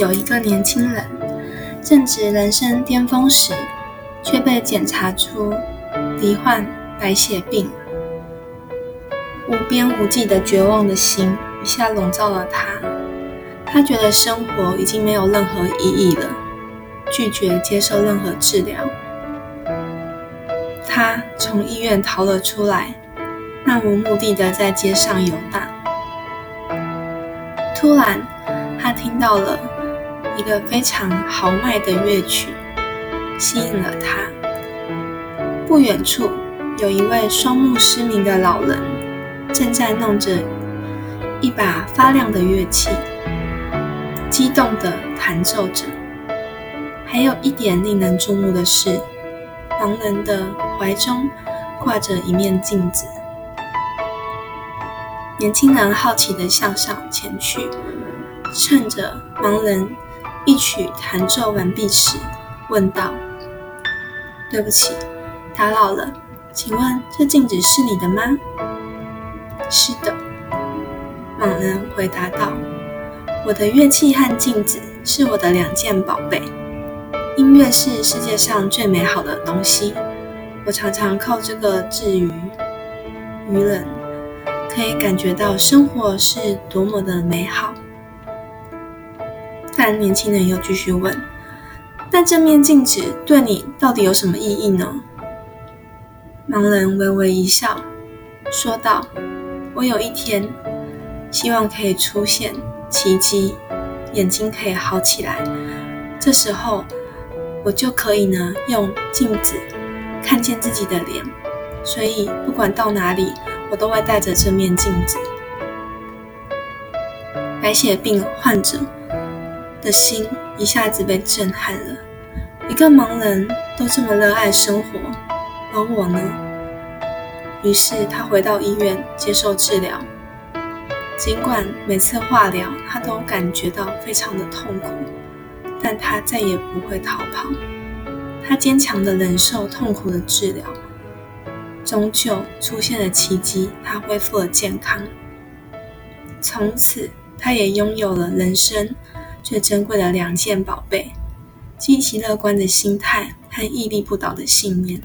有一个年轻人正值人生巅峰时，却被检查出罹患白血病。无边无际的绝望的心一下笼罩了他。他觉得生活已经没有任何意义了，拒绝接受任何治疗。他从医院逃了出来，漫无目的的在街上游荡。突然，他听到了一个非常豪迈的乐曲，吸引了他。不远处有一位双目失明的老人，正在弄着一把发亮的乐器。激动地弹奏着。还有一点令人注目的是，盲人的怀中挂着一面镜子。年轻人好奇地向上前去，趁着盲人一曲弹奏完毕时，问道：“对不起，打扰了，请问这镜子是你的吗？”“是的。”盲人回答道。我的乐器和镜子是我的两件宝贝。音乐是世界上最美好的东西，我常常靠这个治愈愚人，可以感觉到生活是多么的美好。但年轻人又继续问：“但这面镜子对你到底有什么意义呢？”盲人微微一笑，说道：“我有一天希望可以出现。”奇迹，眼睛可以好起来。这时候，我就可以呢用镜子看见自己的脸。所以，不管到哪里，我都会带着这面镜子。白血病患者的心一下子被震撼了。一个盲人都这么热爱生活，而我呢？于是，他回到医院接受治疗。尽管每次化疗，他都感觉到非常的痛苦，但他再也不会逃跑。他坚强的忍受痛苦的治疗，终究出现了奇迹，他恢复了健康。从此，他也拥有了人生最珍贵的两件宝贝：积极乐观的心态和屹立不倒的信念。